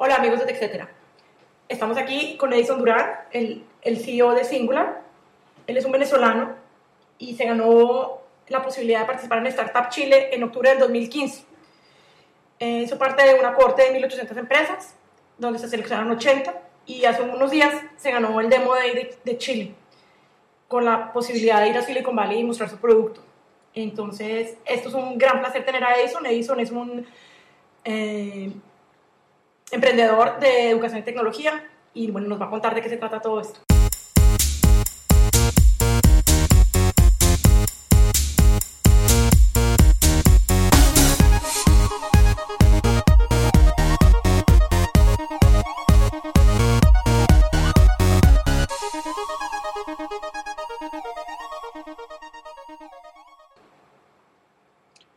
Hola amigos de TechCetera. Estamos aquí con Edison Durán, el, el CEO de Singular. Él es un venezolano y se ganó la posibilidad de participar en Startup Chile en octubre del 2015. Eh, hizo parte de una corte de 1.800 empresas, donde se seleccionaron 80 y hace unos días se ganó el Demo Day de, Chile, con la posibilidad de ir a Silicon Valley y mostrar su producto. Entonces, esto es un gran placer tener a Edison. Edison es un eh, emprendedor de educación y tecnología y bueno, nos va a contar de qué se trata todo esto.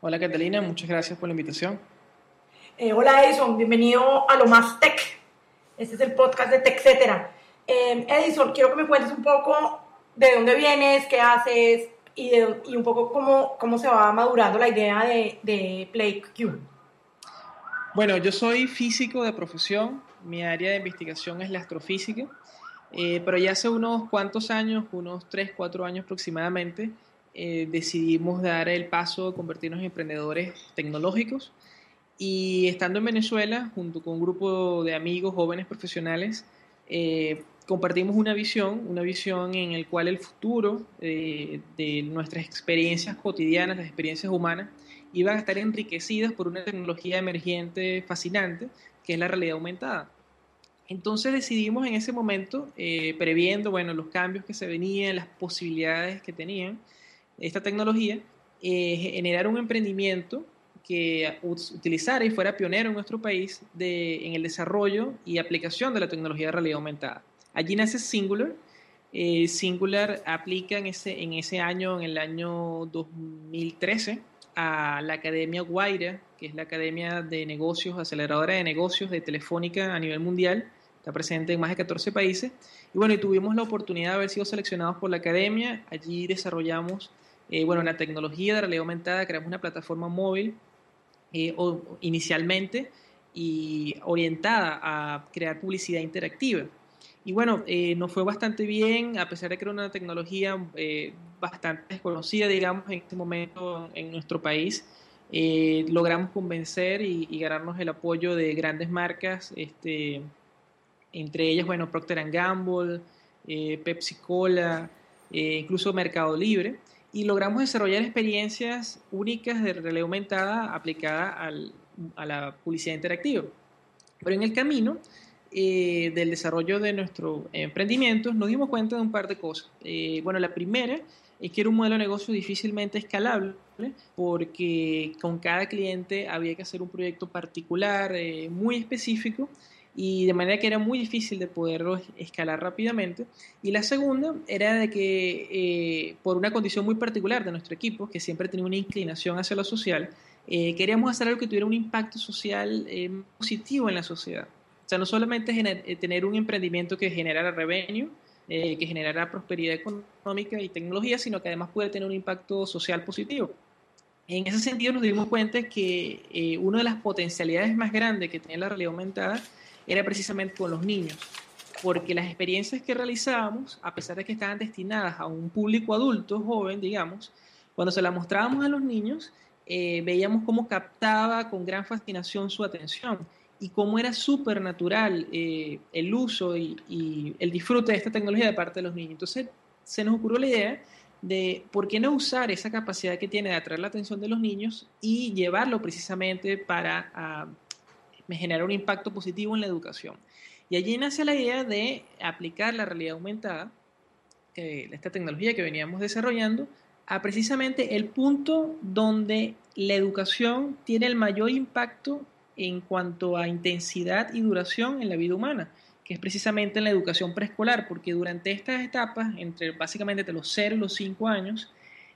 Hola Catalina, muchas gracias por la invitación. Eh, hola Edison, bienvenido a Lo Más Tech. Este es el podcast de TechCetera. Eh, Edison, quiero que me cuentes un poco de dónde vienes, qué haces y, de- y un poco cómo, cómo se va madurando la idea de, de PlayQ. Bueno, yo soy físico de profesión, mi área de investigación es la astrofísica, eh, pero ya hace unos cuantos años, unos 3, 4 años aproximadamente, eh, decidimos dar el paso de convertirnos en emprendedores tecnológicos y estando en Venezuela, junto con un grupo de amigos jóvenes profesionales, eh, compartimos una visión, una visión en el cual el futuro eh, de nuestras experiencias cotidianas, las experiencias humanas, iban a estar enriquecidas por una tecnología emergente fascinante, que es la realidad aumentada. Entonces decidimos en ese momento, eh, previendo bueno, los cambios que se venían, las posibilidades que tenían esta tecnología, eh, generar un emprendimiento que ut- utilizara y fuera pionero en nuestro país de, en el desarrollo y aplicación de la tecnología de realidad aumentada. Allí nace Singular. Eh, Singular aplica en ese, en ese año, en el año 2013, a la Academia Guaira, que es la Academia de Negocios, aceleradora de negocios de Telefónica a nivel mundial. Está presente en más de 14 países. Y bueno, y tuvimos la oportunidad de haber sido seleccionados por la Academia. Allí desarrollamos eh, bueno, la tecnología de realidad aumentada, creamos una plataforma móvil eh, o- inicialmente y orientada a crear publicidad interactiva. Y bueno, eh, nos fue bastante bien, a pesar de que era una tecnología eh, bastante desconocida, digamos, en este momento en nuestro país. eh, logramos convencer y, y ganarnos el apoyo de grandes marcas, este, entre ellas, bueno, Procter Gamble, eh, Pepsi Cola, eh, incluso Mercado Libre y logramos desarrollar experiencias únicas de realidad aumentada aplicada al- a la publicidad interactiva. Pero en el camino eh, del desarrollo de nuestro emprendimiento nos dimos cuenta de un par de cosas. Eh, bueno, la primera es que era un modelo de negocio difícilmente escalable porque con cada cliente había que hacer un proyecto particular, eh, muy específico, y de manera que era muy difícil de poderlo es- escalar rápidamente. Y la segunda era de que eh, por una condición muy particular de nuestro equipo, que siempre tenía una inclinación hacia lo social, eh, queríamos hacer algo que tuviera un impacto social eh, positivo en la sociedad. O sea, no solamente eh, tener un emprendimiento que generara revenue, eh, que generara prosperidad económica y tecnología, sino que además pudiera tener un impacto social positivo. En ese sentido nos dimos cuenta que eh, una de las potencialidades más grandes que tenía la realidad aumentada era precisamente con los niños, porque las experiencias que realizábamos, a pesar de que estaban destinadas a un público adulto, joven, digamos, cuando se las mostrábamos a los niños, eh, veíamos cómo captaba con gran fascinación su atención y cómo era súper natural eh, el uso y, y el disfrute de esta tecnología de parte de los niños. Entonces se nos ocurrió la idea de por qué no usar esa capacidad que tiene de atraer la atención de los niños y llevarlo precisamente para ah, generar un impacto positivo en la educación. Y allí nace la idea de aplicar la realidad aumentada, que esta tecnología que veníamos desarrollando, a precisamente el punto donde la educación tiene el mayor impacto en cuanto a intensidad y duración en la vida humana, que es precisamente en la educación preescolar, porque durante estas etapas, entre básicamente entre los 0 y los 5 años,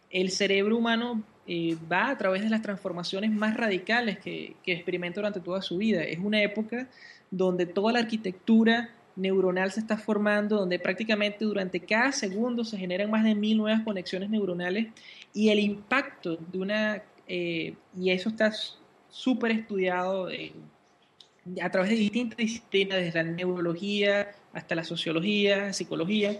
el cerebro humano eh, va a través de las transformaciones más radicales que, que experimenta durante toda su vida. Es una época donde toda la arquitectura neuronal se está formando, donde prácticamente durante cada segundo se generan más de mil nuevas conexiones neuronales y el impacto de una, eh, y eso está súper estudiado a través de distintas disciplinas, desde la neurología hasta la sociología, psicología,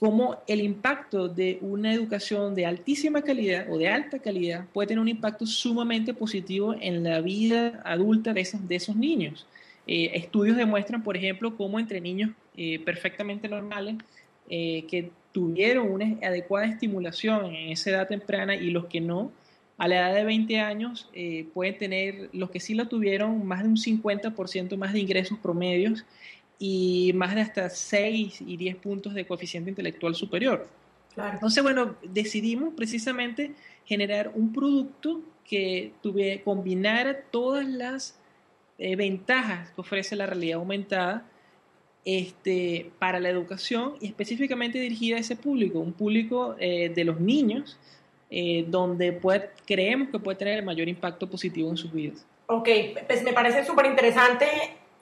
cómo el impacto de una educación de altísima calidad o de alta calidad puede tener un impacto sumamente positivo en la vida adulta de esos, de esos niños. Eh, estudios demuestran, por ejemplo, cómo entre niños eh, perfectamente normales eh, que tuvieron una adecuada estimulación en esa edad temprana y los que no, a la edad de 20 años pueden tener, los que sí lo tuvieron, más de un 50% más de ingresos promedios y más de hasta 6 y 10 puntos de coeficiente intelectual superior. Entonces, bueno, decidimos precisamente generar un producto que tuviera, combinara todas las eh, ventajas que ofrece la realidad aumentada este, para la educación y específicamente dirigida a ese público, un público eh, de los niños, eh, donde puede, creemos que puede tener el mayor impacto positivo en sus vidas. Ok, pues me parece súper interesante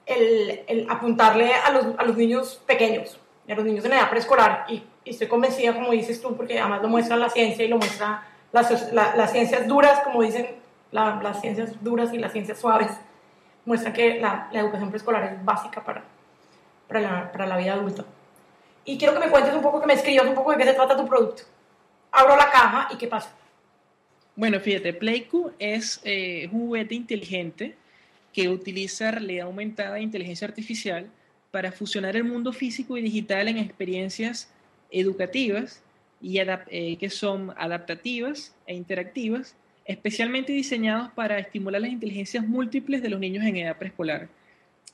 el, apuntarle a los, a los, niños pequeños, a los niños en edad preescolar, y, estoy convencida, como dices tú, porque además lo muestra la ciencia y lo muestra las, las ciencias duras, como dicen las ciencias duras y las ciencias suaves, muestran que la, la educación preescolar es básica para, para, la, para la vida adulta. Y quiero que me cuentes un poco, que me escribas un poco de qué se trata tu producto. Abro la caja y qué pasa. Bueno, fíjate, Playku es eh, un juguete inteligente que utiliza realidad aumentada e inteligencia artificial para fusionar el mundo físico y digital en experiencias educativas y eh, que son adaptativas e interactivas, especialmente diseñados para estimular las inteligencias múltiples de los niños en edad preescolar.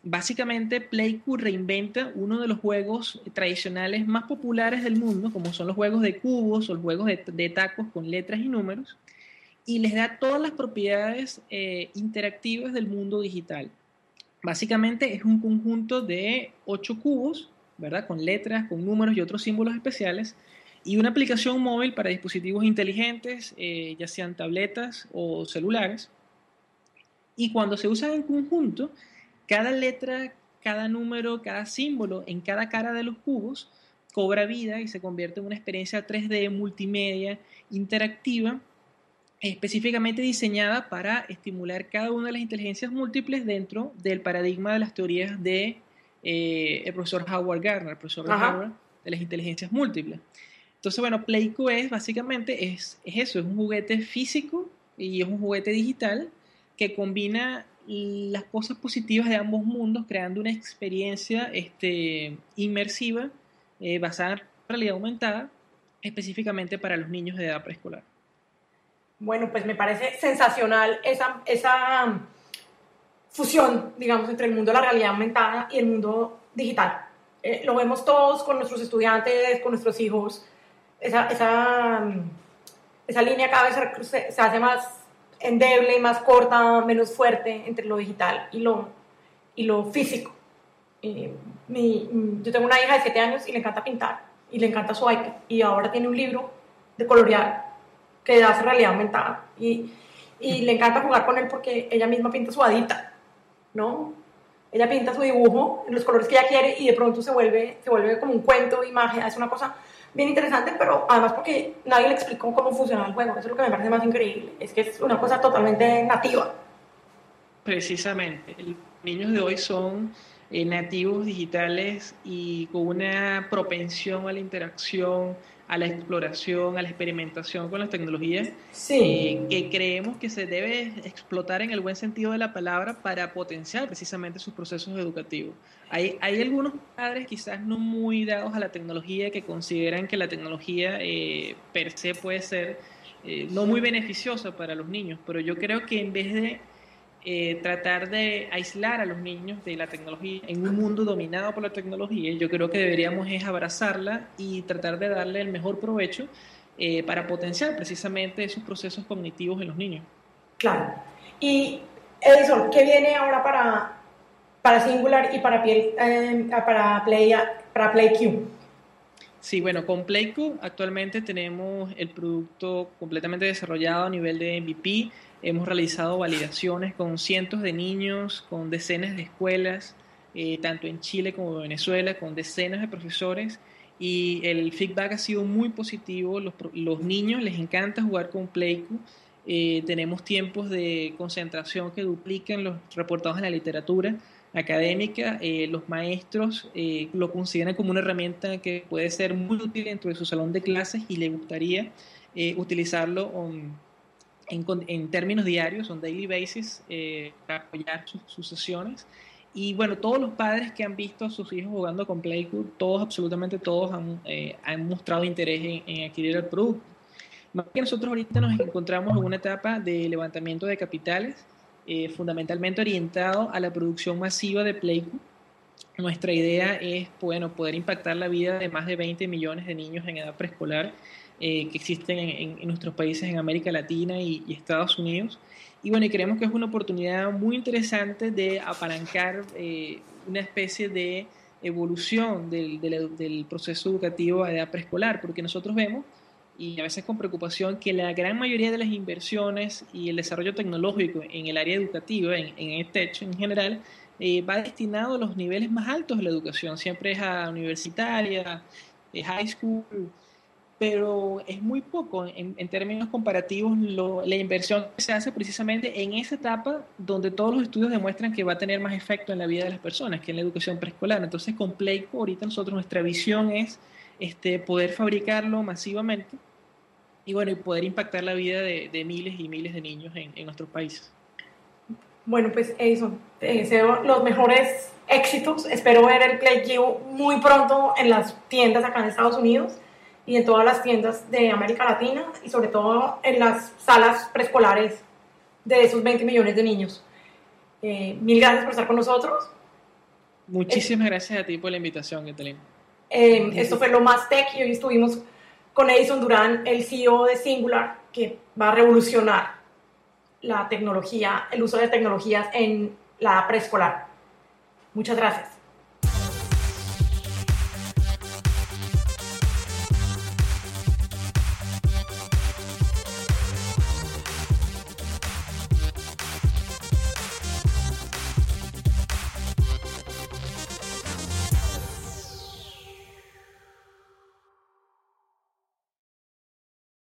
Básicamente, Playku reinventa uno de los juegos tradicionales más populares del mundo, como son los juegos de cubos o los juegos de tacos con letras y números, y les da todas las propiedades eh, interactivas del mundo digital. Básicamente es un conjunto de ocho cubos, ¿verdad? Con letras, con números y otros símbolos especiales, y una aplicación móvil para dispositivos inteligentes, eh, ya sean tabletas o celulares. Y cuando se usan en conjunto, cada letra, cada número, cada símbolo en cada cara de los cubos cobra vida y se convierte en una experiencia 3D multimedia interactiva específicamente diseñada para estimular cada una de las inteligencias múltiples dentro del paradigma de las teorías de eh, el profesor Howard Gardner, el profesor de las inteligencias múltiples. Entonces, bueno, Playco es básicamente es, es eso, es un juguete físico y es un juguete digital que combina las cosas positivas de ambos mundos, creando una experiencia este, inmersiva eh, basada en realidad aumentada, específicamente para los niños de edad preescolar. Bueno, pues me parece sensacional esa, esa fusión, digamos, entre el mundo de la realidad aumentada y el mundo digital. Eh, lo vemos todos con nuestros estudiantes, con nuestros hijos. Esa, esa, esa línea cada vez se, hace más endeble, más corta, menos fuerte entre lo digital y lo, y lo físico. mi, yo tengo una hija de 7 años y le encanta pintar y le encanta su iPad y ahora tiene un libro de colorear que hace realidad aumentada. Y, y le encanta jugar con él porque ella misma pinta su hadita, ¿no? Ella pinta su dibujo en los colores que ella quiere y de pronto se vuelve, se vuelve como un cuento, imagen, es una cosa bien interesante, pero además porque nadie le explicó cómo funciona el juego, eso es lo que me parece más increíble, es que es una cosa totalmente nativa. Precisamente, los niños de hoy son eh, nativos digitales y con una propensión a la interacción, a la exploración, a la experimentación con las tecnologías, eh, que creemos que se debe explotar en el buen sentido de la palabra para potenciar precisamente sus procesos educativos. Hay, hay algunos padres quizás no muy dados a la tecnología que consideran que la tecnología eh, per se puede ser eh, no muy beneficiosa para los niños, pero yo creo que en vez de eh, tratar de aislar a los niños de la tecnología en un mundo dominado por la tecnología. Yo creo que deberíamos es abrazarla y tratar de darle el mejor provecho eh, para potenciar precisamente esos procesos cognitivos en los niños. Claro. Y Edison, ¿qué viene ahora para, para Singular y para, eh, para, Play, para PlayQ? Sí, bueno, con Playco actualmente tenemos el producto completamente desarrollado a nivel de MVP. Hemos realizado validaciones con cientos de niños, con decenas de escuelas, eh, tanto en Chile como en Venezuela, con decenas de profesores. Y el feedback ha sido muy positivo. Los, los niños les encanta jugar con Playco. eh, tenemos tiempos de concentración que duplican los reportados en la literatura académica. Eh, los maestros eh, lo consideran como una herramienta que puede ser muy útil dentro de su salón de clases y le gustaría utilizarlo en, términos diarios, on daily basis, para apoyar sus, sesiones. Y bueno, todos los padres que han visto a sus hijos jugando con Playcool, todos, absolutamente todos, han, han mostrado interés en, en adquirir el producto. Más que nosotros ahorita nos encontramos en una etapa de levantamiento de capitales, eh, fundamentalmente orientado a la producción masiva de Playco. Nuestra idea es bueno, poder impactar la vida de más de 20 millones de niños en edad preescolar eh, que existen en, nuestros países en América Latina y, Estados Unidos. Y bueno, y creemos que es una oportunidad muy interesante de apalancar eh, una especie de evolución del, del, del proceso educativo a edad preescolar, porque nosotros vemos y a veces con preocupación que la gran mayoría de las inversiones y el desarrollo tecnológico en el área educativa, en, en este hecho en general, eh, va destinado a los niveles más altos de la educación. Siempre es a universitaria, high school, pero es muy poco en, en términos comparativos la inversión se hace precisamente en esa etapa donde todos los estudios demuestran que va a tener más efecto en la vida de las personas, que en la educación preescolar. Entonces, con Playco, ahorita nosotros nuestra visión es este, poder fabricarlo masivamente y bueno, y poder impactar la vida de, miles y miles de niños en, nuestros países. Bueno, pues Edison, te deseo los mejores éxitos. Espero ver el Play muy pronto en las tiendas acá en Estados Unidos y en todas las tiendas de América Latina y sobre todo en las salas preescolares de esos 20 millones de niños. Eh, mil gracias por estar con nosotros. Muchísimas gracias a ti por la invitación, Etelín. Eh, esto fue lo más tech y hoy estuvimos con Edison Durán, el CEO de Singular, que va a revolucionar la tecnología, el uso de tecnologías en la preescolar. Muchas gracias.